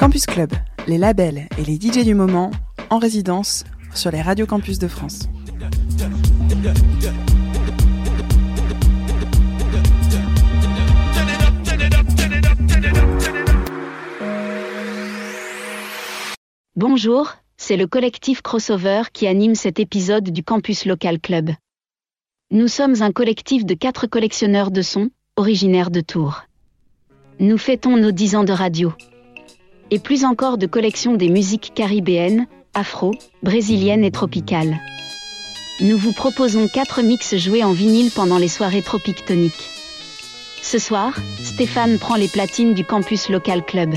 Campus Club, les labels et les DJ du moment en résidence sur les radios campus de France. Bonjour, c'est le collectif Crossover qui anime cet épisode du Campus Local Club. Nous sommes un collectif de quatre collectionneurs de sons, originaires de Tours. Nous fêtons nos 10 ans de radio. Et plus encore de collections des musiques caribéennes, afro, brésiliennes et tropicales. Nous vous proposons quatre mix joués en vinyle pendant les soirées tropiques toniques. Ce soir, Stéphane prend les platines du campus local club.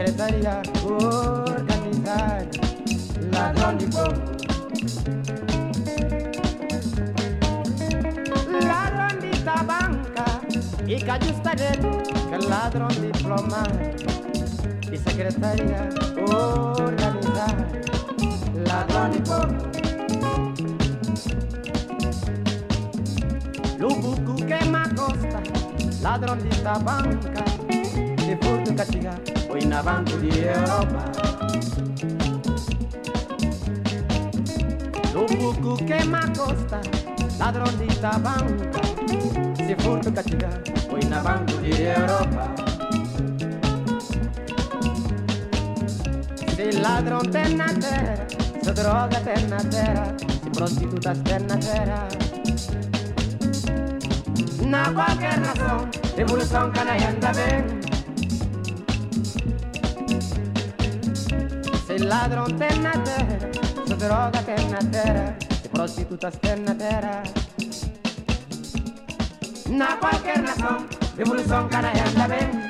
secretaría organizar la Lollipop. Ladrón de tabanca y cayustadero, que ladrón diploma y secretaría organizar la Lollipop. Lubuku que me acosta, ladrón de tabanca. kwetu katika wina di Europa. Dopo che ma costa ladron di tabangu Sifutu katika wina di Europa. Se ladron terna terra, se droga terna terra, se prostituta terna terra Na qualche razón, revolución canalla anda bien Sei ladron tennatera, so droga tennatera, e prostituta tennatera. Na qualche razón, evolución canalla anda bien.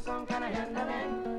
some kind of handling.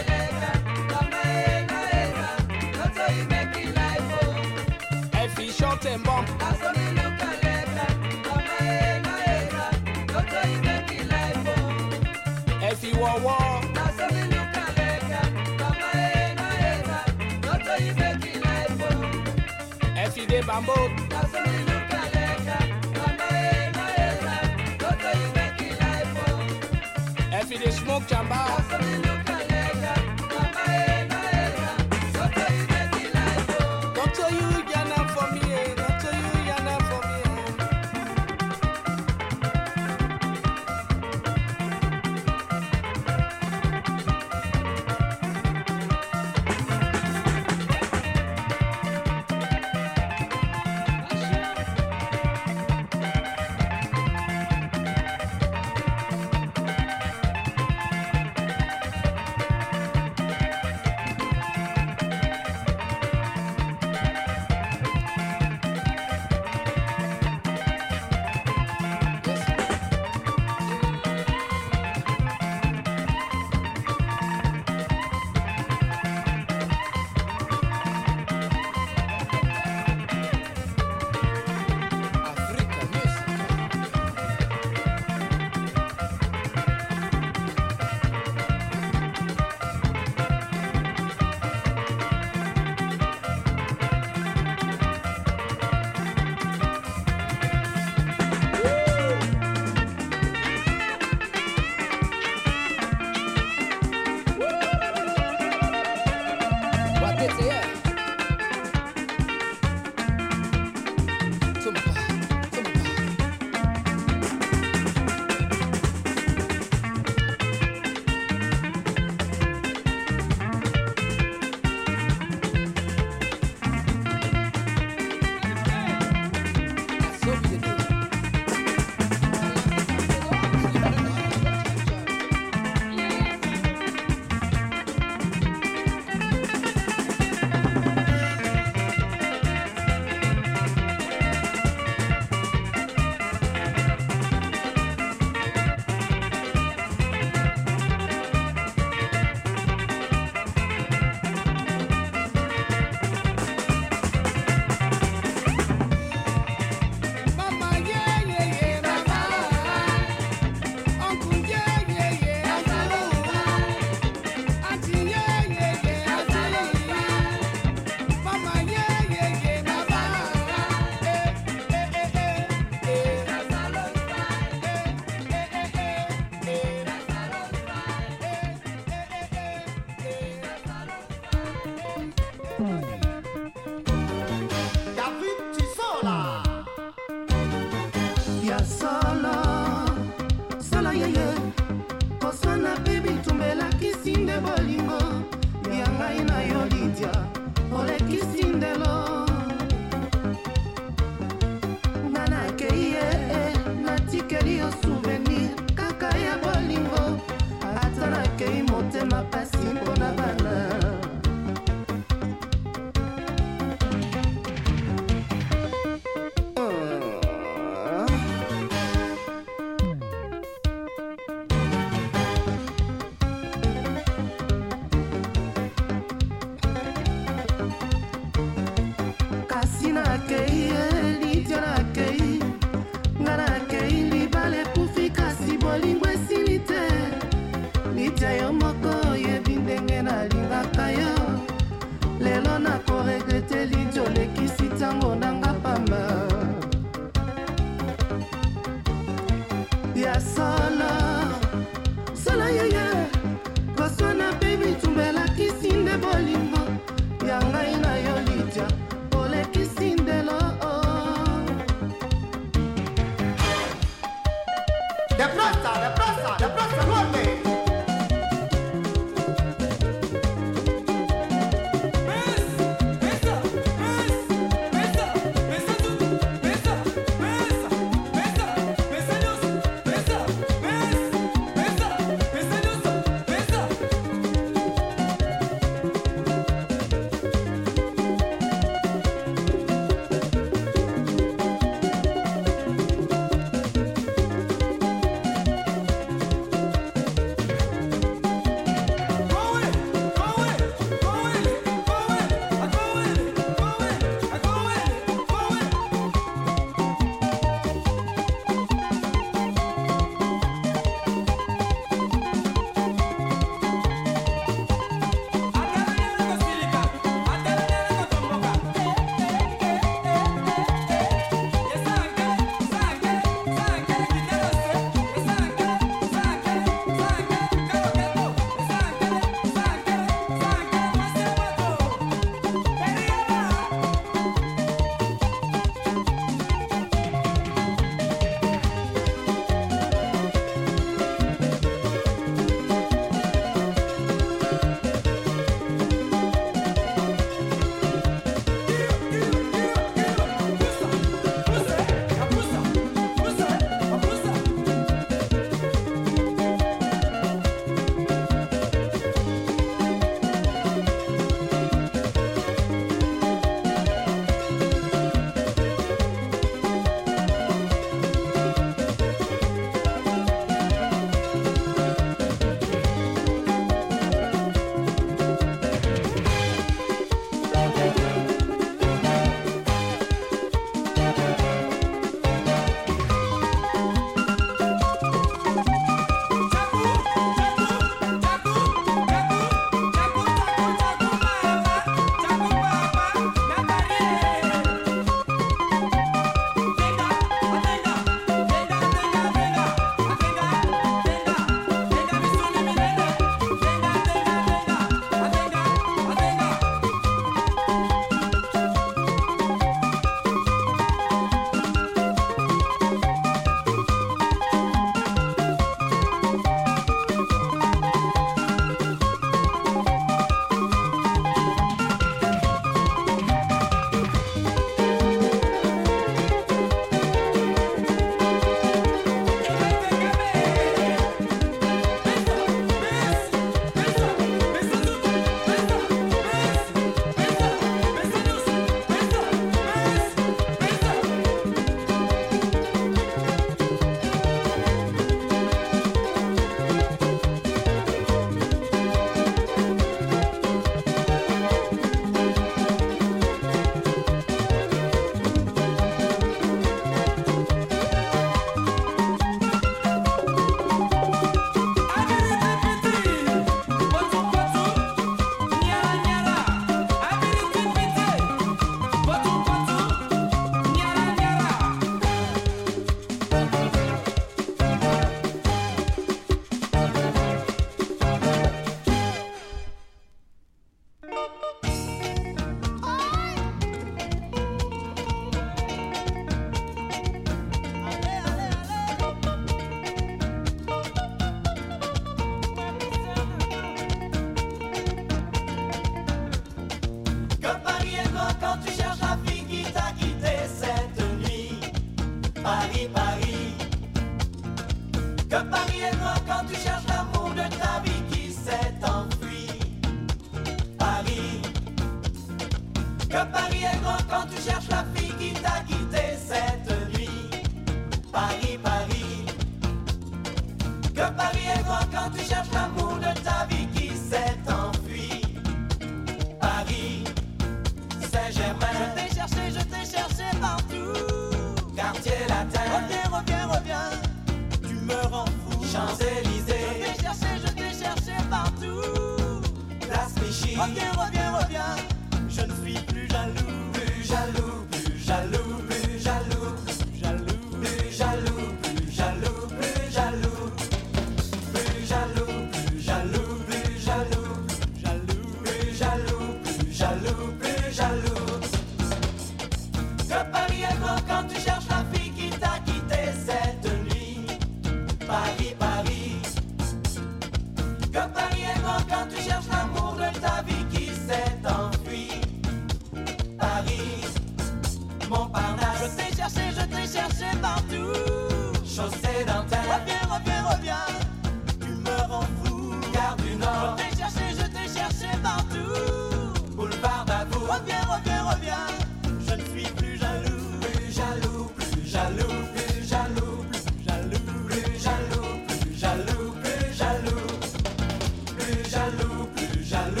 Jaloux,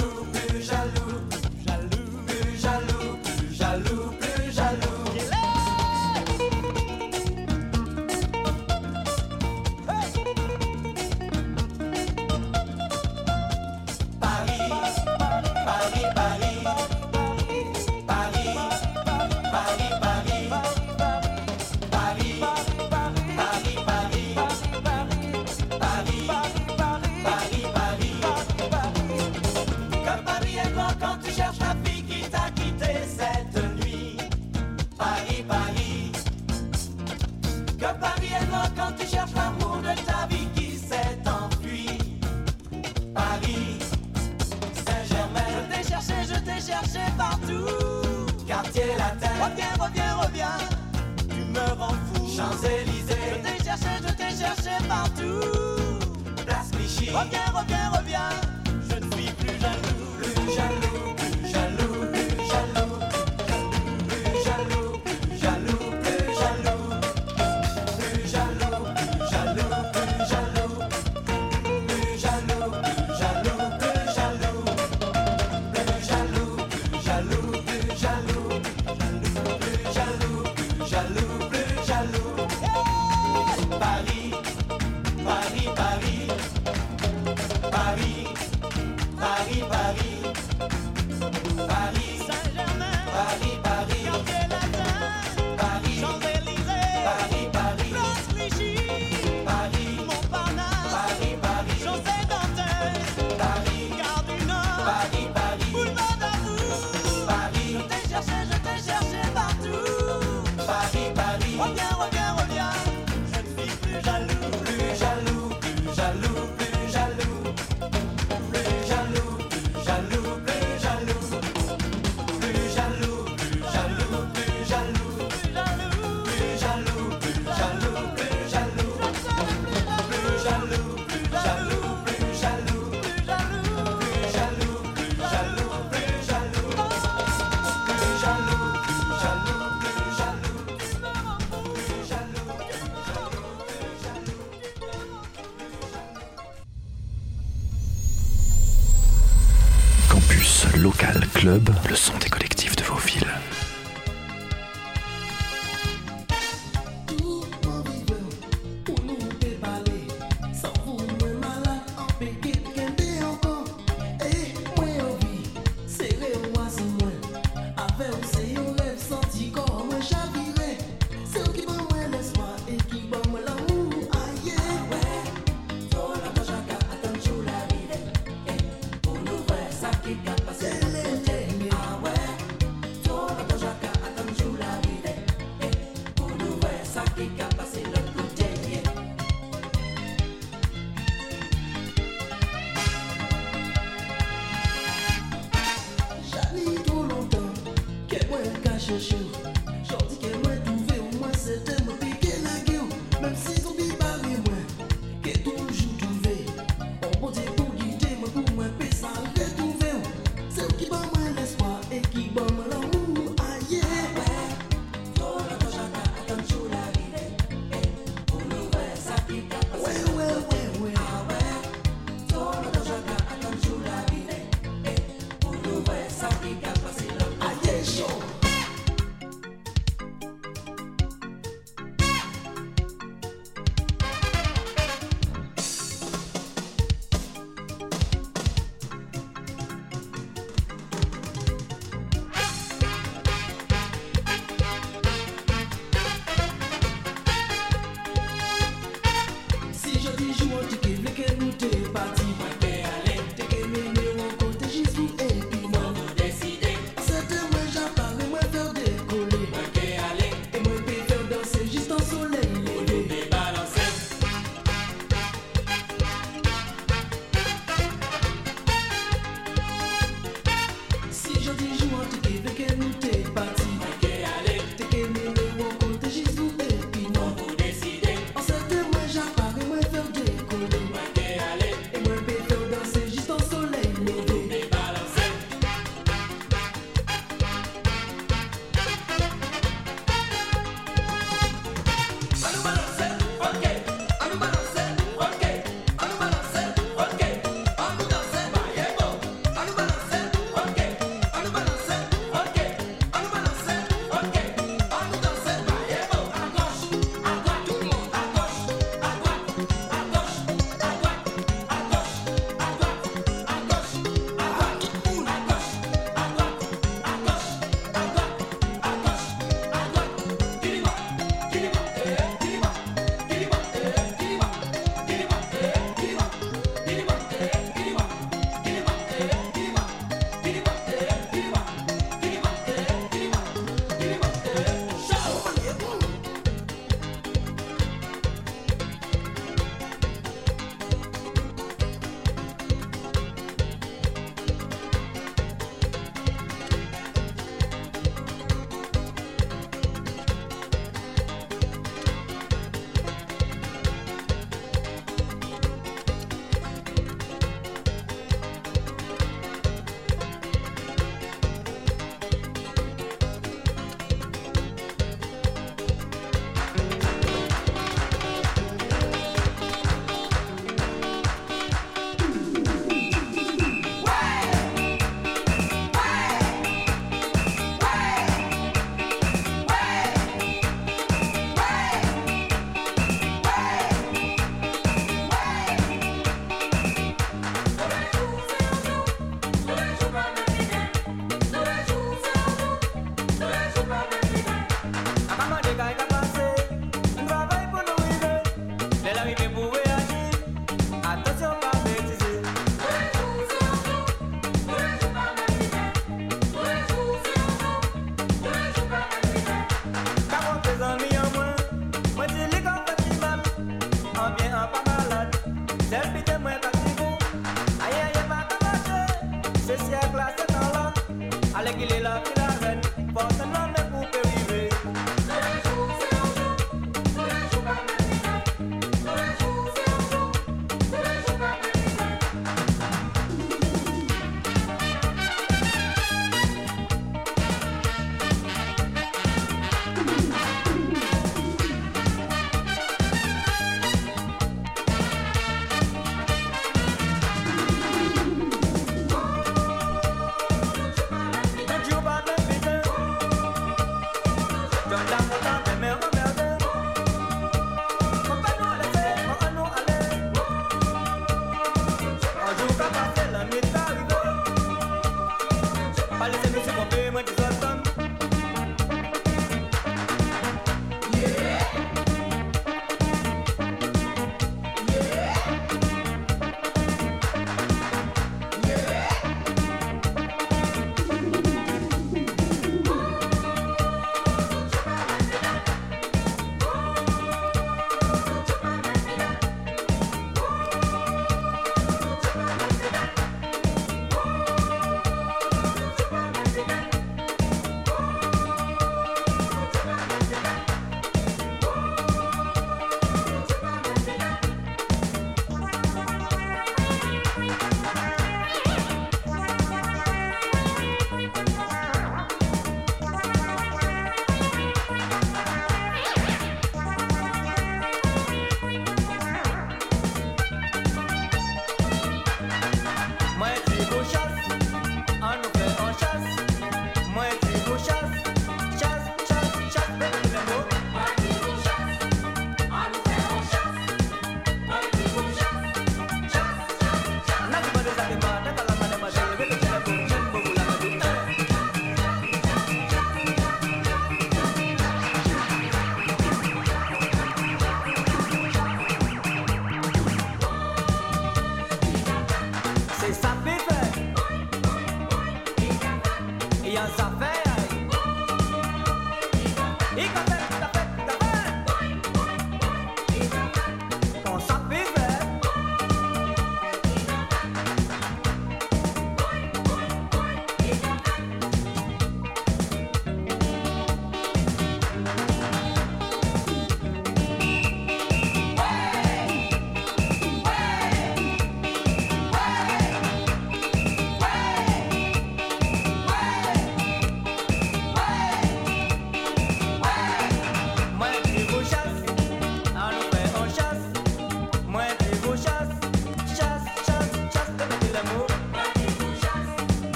Well, well,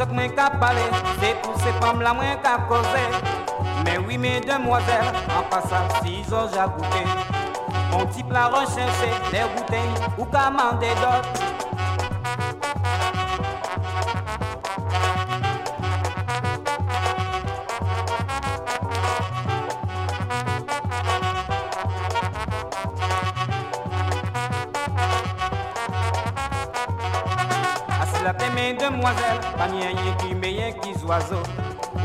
Jok mwen ka pale, se pou se pam la mwen ka koze Men oui mesdemoiselles, an pasan si zon ja goute An ti plan recherche, de goute ou ka mande dot. Pas mien qui meilleur qui oiseau.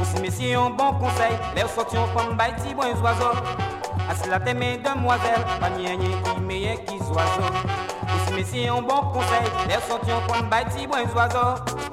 Aussi messieurs un bon conseil, les sortions comme baïti bon oiseau. À cela t'aimer demoiselle, pas mien qui meilleur qui oiseau. Aussi messieurs un bon conseil, les sortions comme baïti bon oiseau.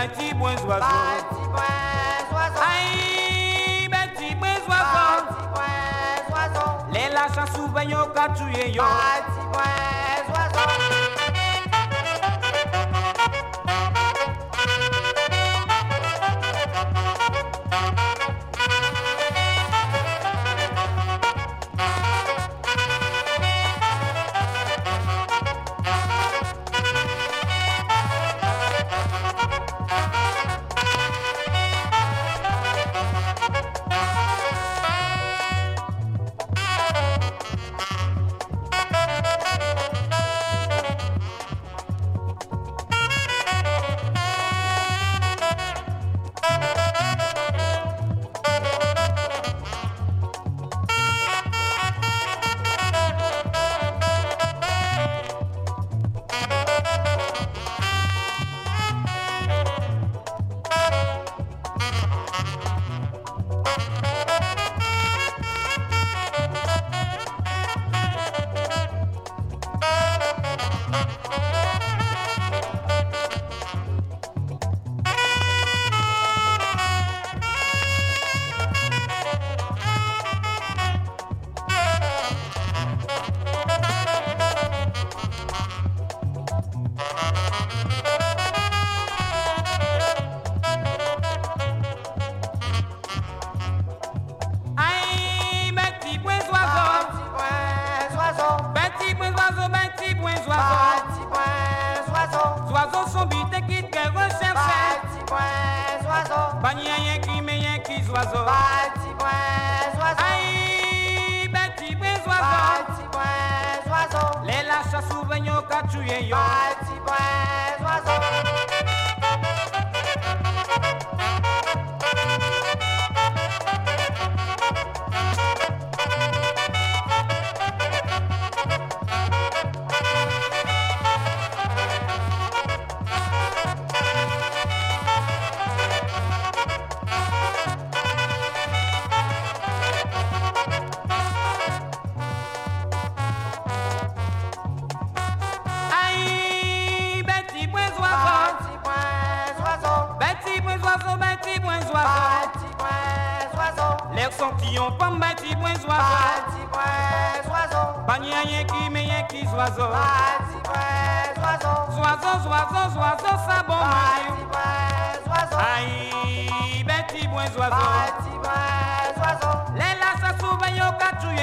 beti buen oiseau. Aïe, beti buen oiseau. Les lâches souvent yo ka tué yo. Beti buen yo kachu ye yo.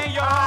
Yeah.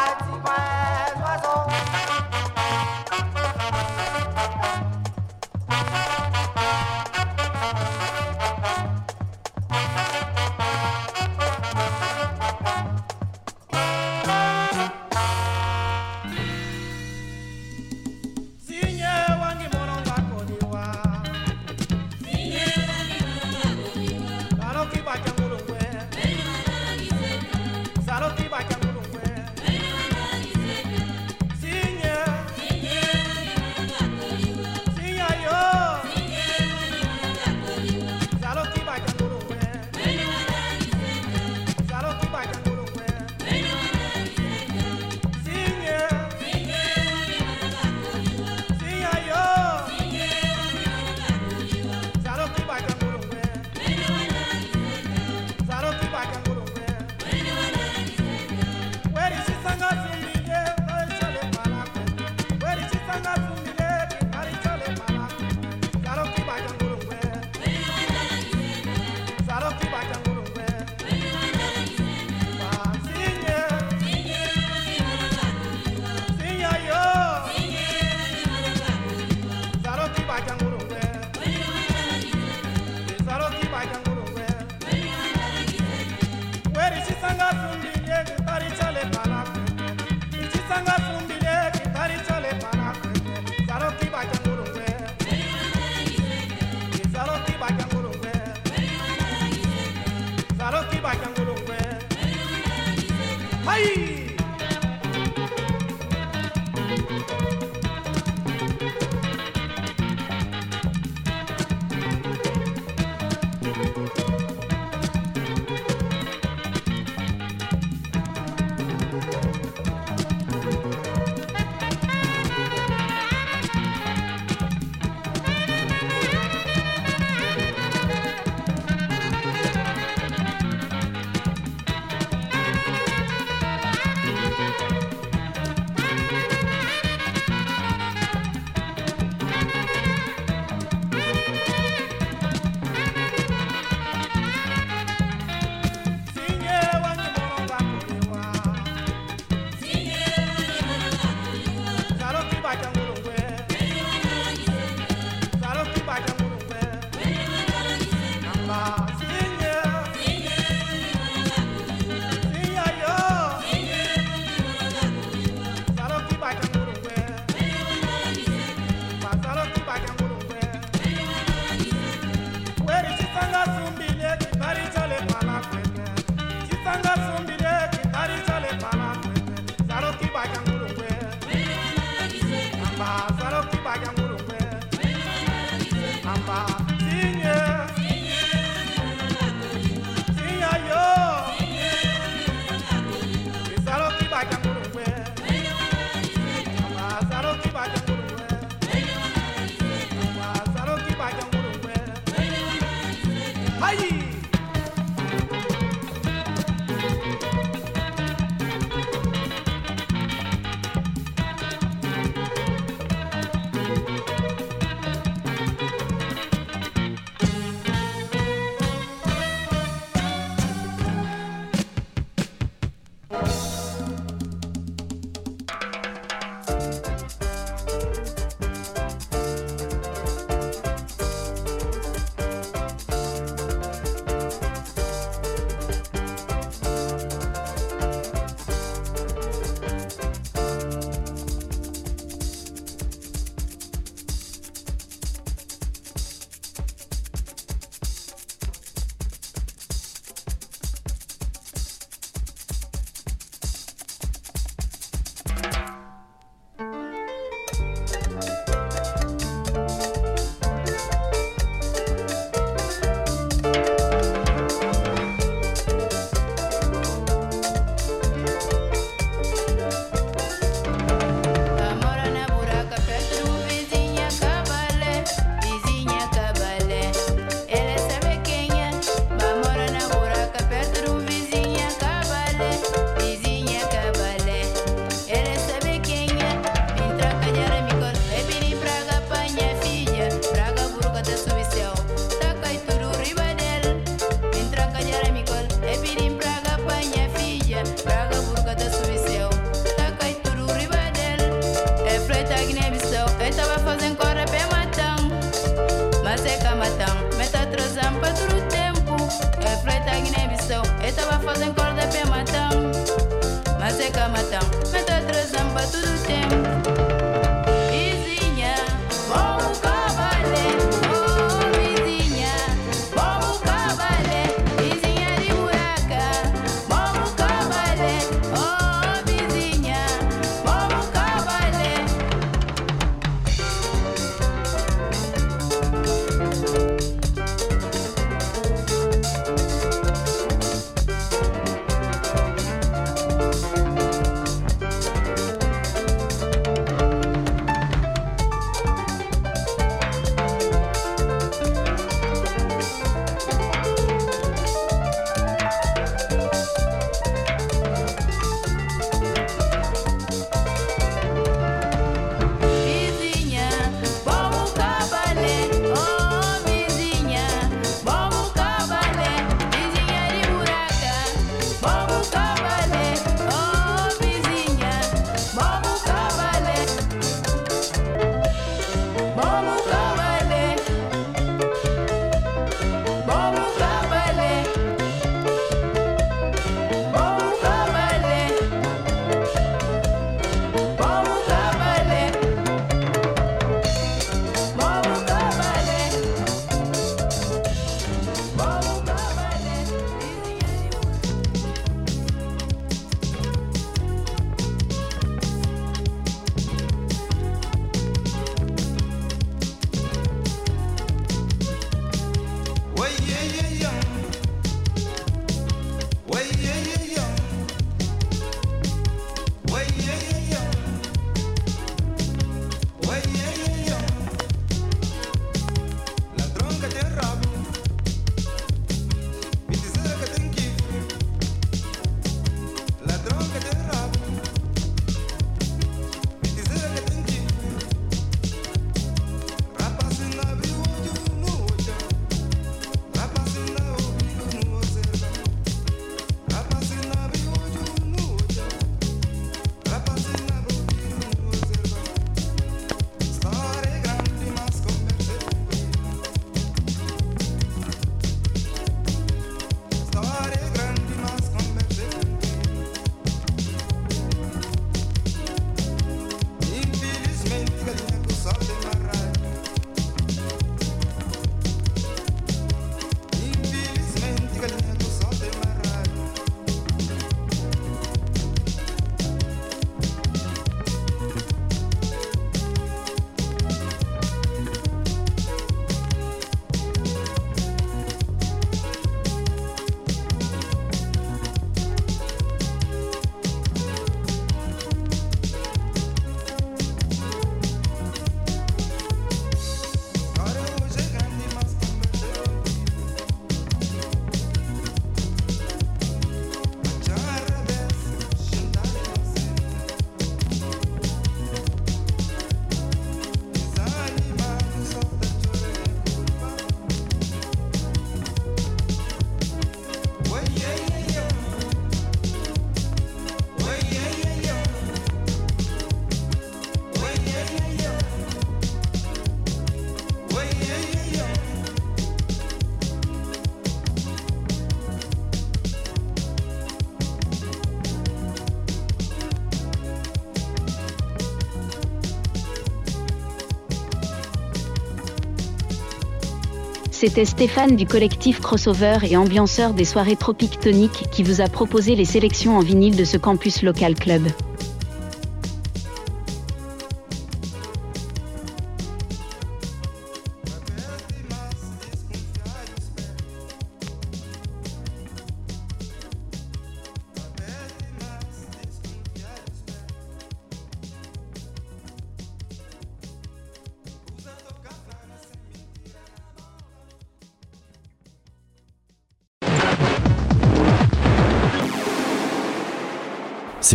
C'était Stéphane du collectif Crossover et ambianceur des soirées Tropique Tonique qui vous a proposé les sélections en vinyle de ce campus local club.